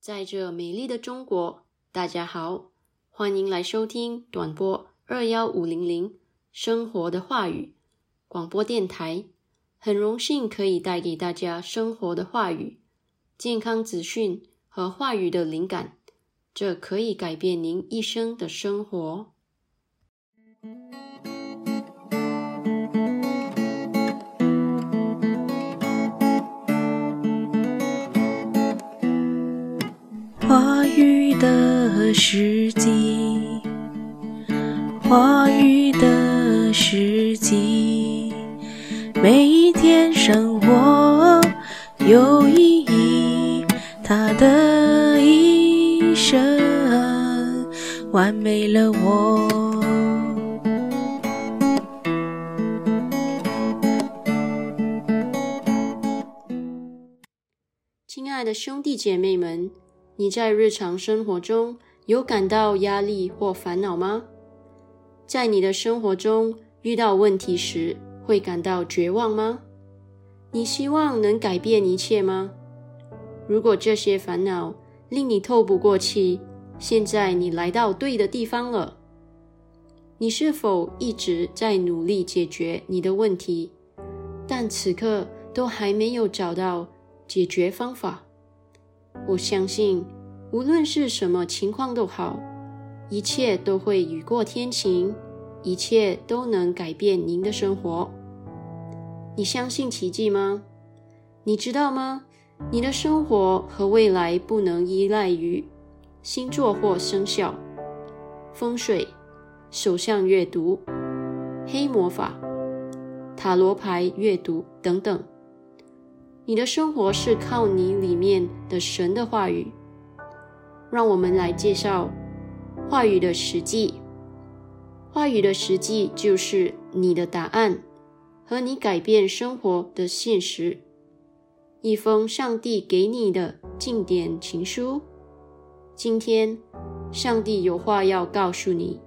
在这美丽的中国，大家好，欢迎来收听短波二幺五零零生活的话语广播电台。很荣幸可以带给大家生活的话语、健康资讯和话语的灵感，这可以改变您一生的生活。时机，话语的时机，每一天生活有意义，他的一生完美了我。亲爱的兄弟姐妹们。你在日常生活中有感到压力或烦恼吗？在你的生活中遇到问题时，会感到绝望吗？你希望能改变一切吗？如果这些烦恼令你透不过气，现在你来到对的地方了。你是否一直在努力解决你的问题，但此刻都还没有找到解决方法？我相信，无论是什么情况都好，一切都会雨过天晴，一切都能改变您的生活。你相信奇迹吗？你知道吗？你的生活和未来不能依赖于星座或生肖、风水、手相阅读、黑魔法、塔罗牌阅读等等。你的生活是靠你里面的神的话语。让我们来介绍话语的实际。话语的实际就是你的答案和你改变生活的现实。一封上帝给你的经典情书。今天，上帝有话要告诉你，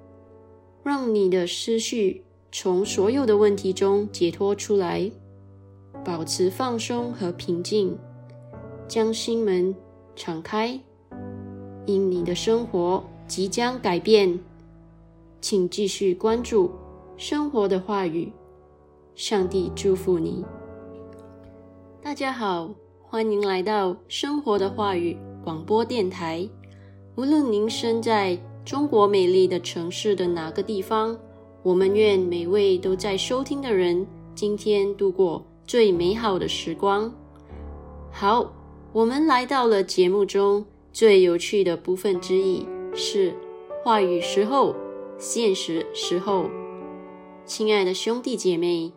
让你的思绪从所有的问题中解脱出来。保持放松和平静，将心门敞开，因你的生活即将改变。请继续关注生活的话语，上帝祝福你。大家好，欢迎来到生活的话语广播电台。无论您身在中国美丽的城市的哪个地方，我们愿每位都在收听的人今天度过。最美好的时光。好，我们来到了节目中最有趣的部分之一，是话语时候、现实时候。亲爱的兄弟姐妹，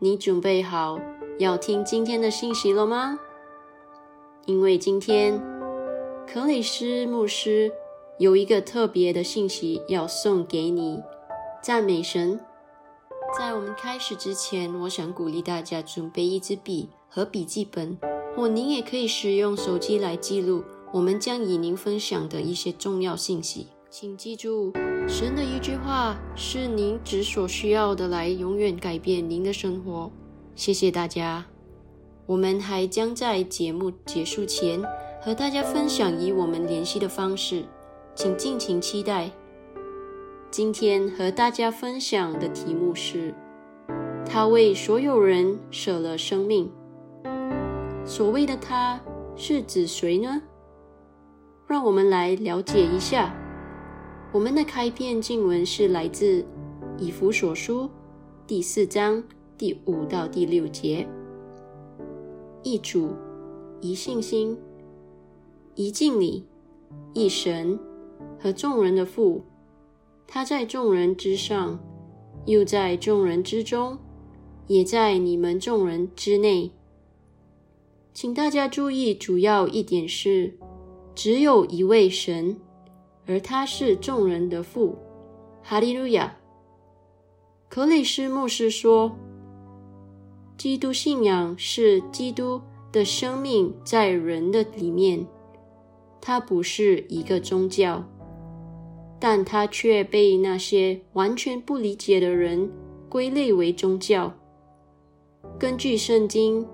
你准备好要听今天的信息了吗？因为今天克里斯牧师有一个特别的信息要送给你，赞美神。在我们开始之前，我想鼓励大家准备一支笔和笔记本，或您也可以使用手机来记录我们将与您分享的一些重要信息。请记住，神的一句话是您只所需要的，来永远改变您的生活。谢谢大家。我们还将在节目结束前和大家分享与我们联系的方式，请尽情期待。今天和大家分享的题目是：他为所有人舍了生命。所谓的他是指谁呢？让我们来了解一下。我们的开篇经文是来自以弗所书第四章第五到第六节。一主，一信心，一敬礼，一神和众人的父。他在众人之上，又在众人之中，也在你们众人之内。请大家注意，主要一点是，只有一位神，而他是众人的父。哈利路亚！克里斯牧师说，基督信仰是基督的生命在人的里面，它不是一个宗教。但他却被那些完全不理解的人归类为宗教。根据圣经，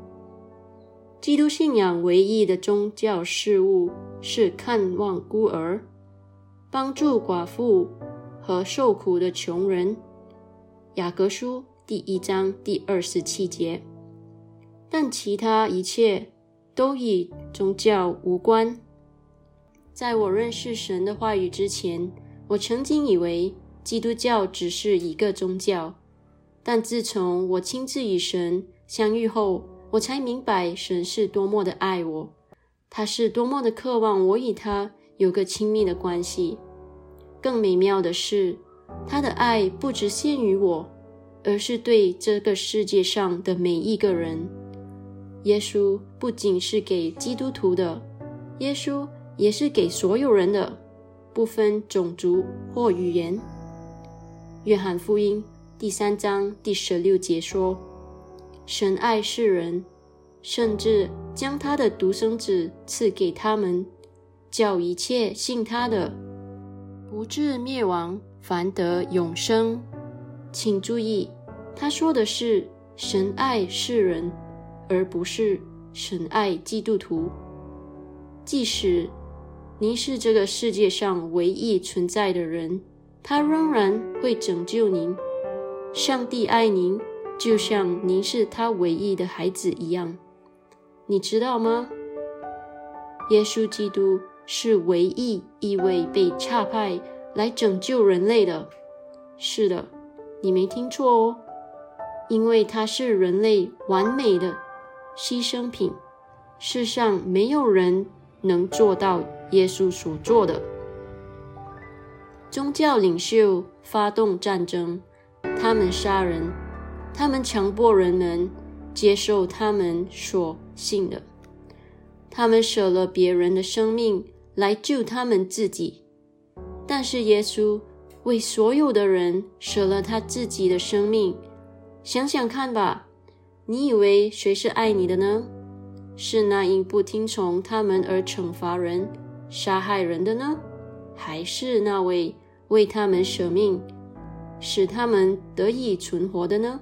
基督信仰唯一的宗教事物是看望孤儿，帮助寡妇和受苦的穷人。雅各书第一章第二十七节。但其他一切都与宗教无关。在我认识神的话语之前，我曾经以为基督教只是一个宗教。但自从我亲自与神相遇后，我才明白神是多么的爱我，他是多么的渴望我与他有个亲密的关系。更美妙的是，他的爱不只限于我，而是对这个世界上的每一个人。耶稣不仅是给基督徒的，耶稣也是给所有人的，不分种族或语言。约翰福音第三章第十六节说：“神爱世人，甚至将他的独生子赐给他们，叫一切信他的，不至灭亡，反得永生。”请注意，他说的是神爱世人。而不是神爱基督徒。即使您是这个世界上唯一存在的人，他仍然会拯救您。上帝爱您，就像您是他唯一的孩子一样。你知道吗？耶稣基督是唯一一位被差派来拯救人类的。是的，你没听错哦，因为他是人类完美的。牺牲品，世上没有人能做到耶稣所做的。宗教领袖发动战争，他们杀人，他们强迫人们接受他们所信的，他们舍了别人的生命来救他们自己。但是耶稣为所有的人舍了他自己的生命，想想看吧。你以为谁是爱你的呢？是那因不听从他们而惩罚人、杀害人的呢，还是那位为他们舍命、使他们得以存活的呢？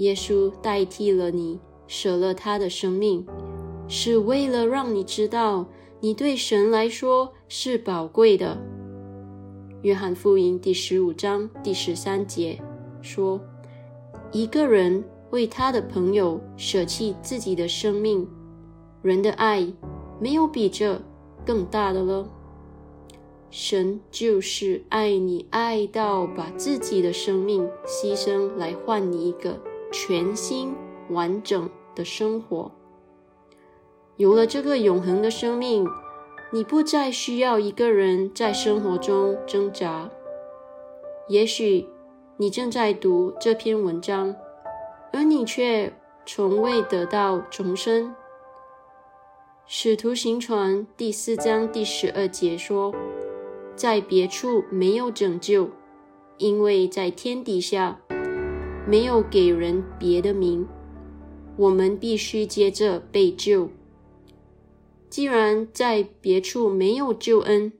耶稣代替了你，舍了他的生命，是为了让你知道，你对神来说是宝贵的。约翰福音第十五章第十三节说：“一个人。”为他的朋友舍弃自己的生命，人的爱没有比这更大的了。神就是爱你，爱到把自己的生命牺牲来换你一个全新完整的生活。有了这个永恒的生命，你不再需要一个人在生活中挣扎。也许你正在读这篇文章。而你却从未得到重生。使徒行传第四章第十二节说：“在别处没有拯救，因为在天底下没有给人别的名，我们必须接着被救。既然在别处没有救恩，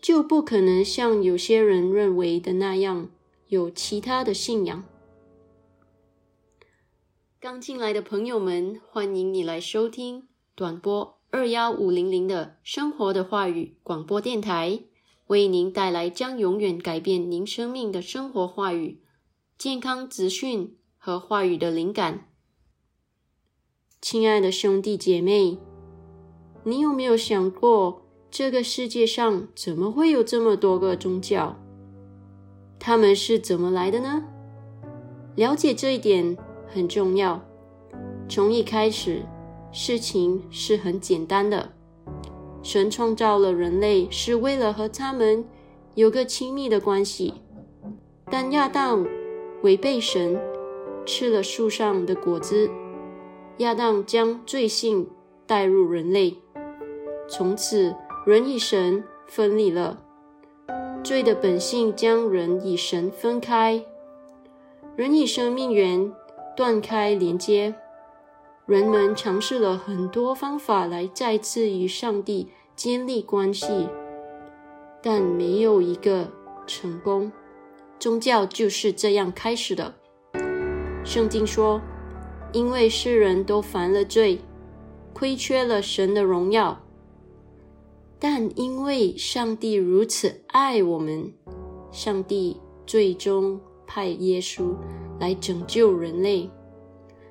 就不可能像有些人认为的那样有其他的信仰。”刚进来的朋友们，欢迎你来收听短波二幺五零零的生活的话语广播电台，为您带来将永远改变您生命的生活话语、健康资讯和话语的灵感。亲爱的兄弟姐妹，你有没有想过，这个世界上怎么会有这么多个宗教？他们是怎么来的呢？了解这一点。很重要。从一开始，事情是很简单的。神创造了人类是为了和他们有个亲密的关系，但亚当违背神，吃了树上的果子。亚当将罪性带入人类，从此人与神分离了。罪的本性将人与神分开，人与生命源。断开连接，人们尝试了很多方法来再次与上帝建立关系，但没有一个成功。宗教就是这样开始的。圣经说：“因为世人都犯了罪，亏缺了神的荣耀。但因为上帝如此爱我们，上帝最终派耶稣来拯救人类。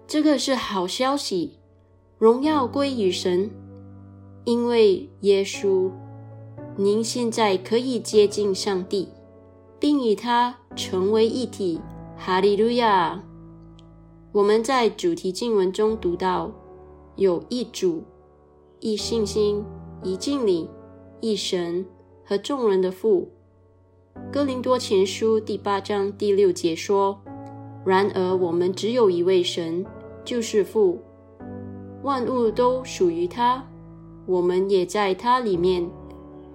这个是好消息，荣耀归于神，因为耶稣，您现在可以接近上帝，并与他成为一体。哈利路亚！我们在主题经文中读到，有一主、一信心、一敬礼、一神和众人的父。哥林多前书第八章第六节说：“然而我们只有一位神。”就是父，万物都属于他，我们也在他里面，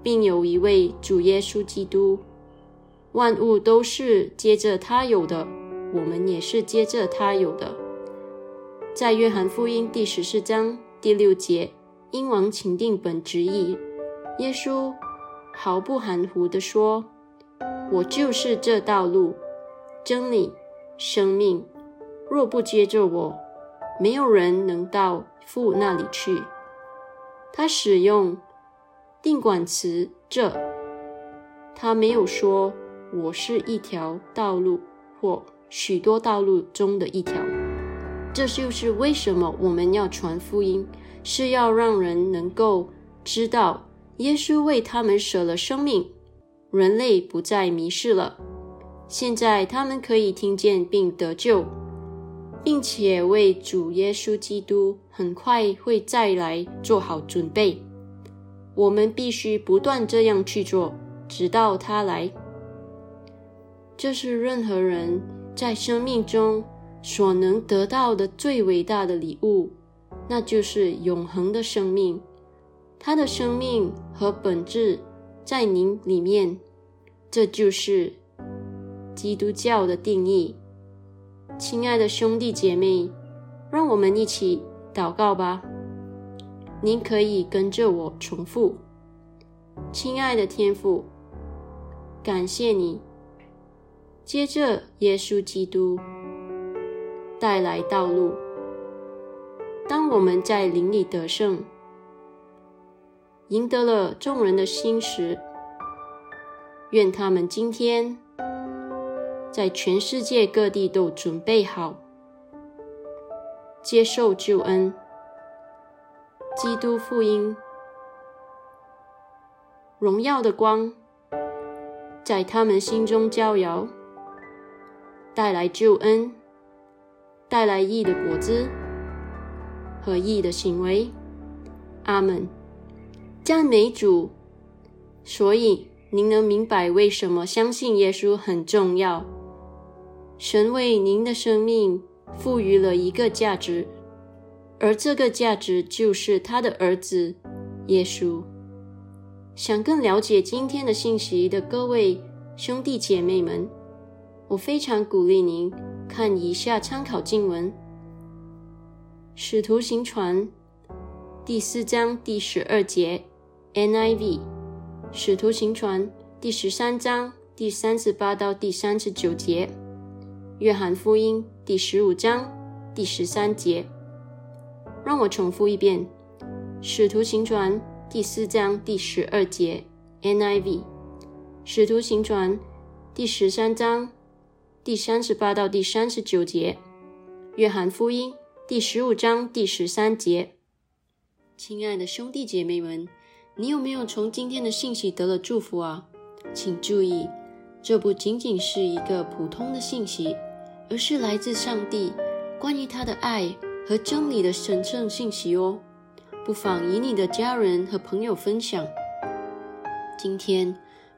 并有一位主耶稣基督，万物都是接着他有的，我们也是接着他有的。在约翰福音第十四章第六节，英王钦定本旨意，耶稣毫不含糊地说：“我就是这道路、真理、生命，若不接着我。”没有人能到父那里去。他使用定冠词“这”，他没有说“我是一条道路”或许多道路中的一条。这就是为什么我们要传福音，是要让人能够知道耶稣为他们舍了生命，人类不再迷失了。现在他们可以听见并得救。并且为主耶稣基督很快会再来做好准备。我们必须不断这样去做，直到他来。这是任何人在生命中所能得到的最伟大的礼物，那就是永恒的生命。他的生命和本质在您里面，这就是基督教的定义。亲爱的兄弟姐妹，让我们一起祷告吧。您可以跟着我重复：“亲爱的天父，感谢你。”接着，耶稣基督带来道路。当我们在灵里得胜，赢得了众人的心时，愿他们今天。在全世界各地都准备好接受救恩，基督福音荣耀的光在他们心中照耀，带来救恩，带来义的果子和义的行为。阿门。赞美主。所以您能明白为什么相信耶稣很重要。神为您的生命赋予了一个价值，而这个价值就是他的儿子耶稣。想更了解今天的信息的各位兄弟姐妹们，我非常鼓励您看以下参考经文：《使徒行传》第四章第十二节 （NIV），《使徒行传》第十三章第三十八到第三十九节。约翰福音第十五章第十三节，让我重复一遍：使徒行传第四章第十二节 （NIV），使徒行传第十三章第三十八到第三十九节，约翰福音第十五章第十三节。亲爱的兄弟姐妹们，你有没有从今天的信息得了祝福啊？请注意，这不仅仅是一个普通的信息。而是来自上帝关于他的爱和真理的神圣信息哦，不妨与你的家人和朋友分享。今天，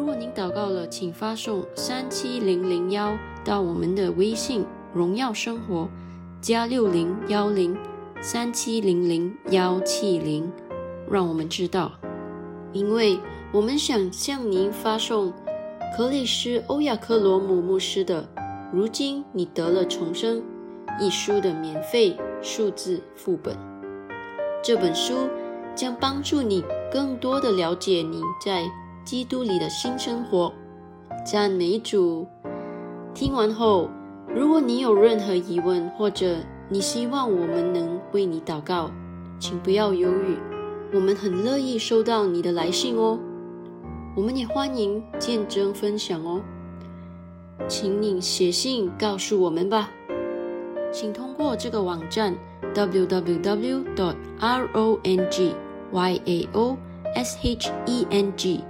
如果您祷告了，请发送三七零零幺到我们的微信“荣耀生活”加六零幺零三七零零幺七零，让我们知道，因为我们想向您发送克里斯欧亚克罗姆牧师的《如今你得了重生》一书的免费数字副本。这本书将帮助你更多的了解您在。基督里的新生活，赞美主。听完后，如果你有任何疑问，或者你希望我们能为你祷告，请不要犹豫，我们很乐意收到你的来信哦。我们也欢迎见证分享哦，请你写信告诉我们吧。请通过这个网站 www.dot.rongyao.sheng。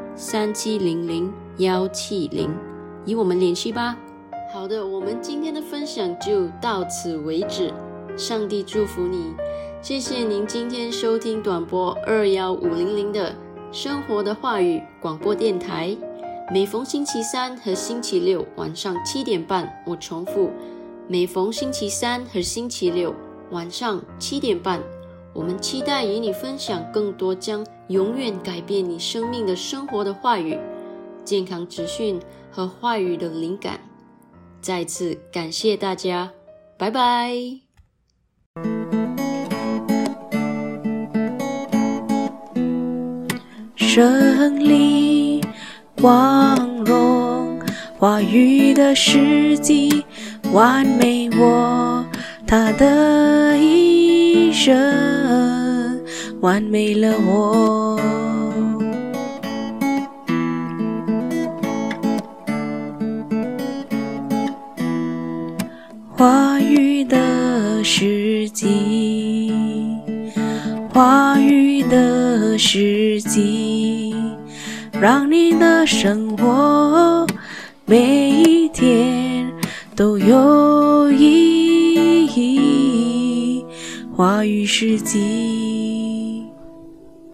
三七零零。幺七零，与我们联系吧。好的，我们今天的分享就到此为止。上帝祝福你，谢谢您今天收听短波二幺五零零的生活的话语广播电台。每逢星期三和星期六晚上七点半，我重复，每逢星期三和星期六晚上七点半，我们期待与你分享更多将永远改变你生命的生活的话语。健康资讯和话语的灵感，再次感谢大家，拜拜。胜利、光荣、话语的时机，完美我他的一生，完美了我。话语的时机，话语的时机，让你的生活每一天都有意义。话语时机。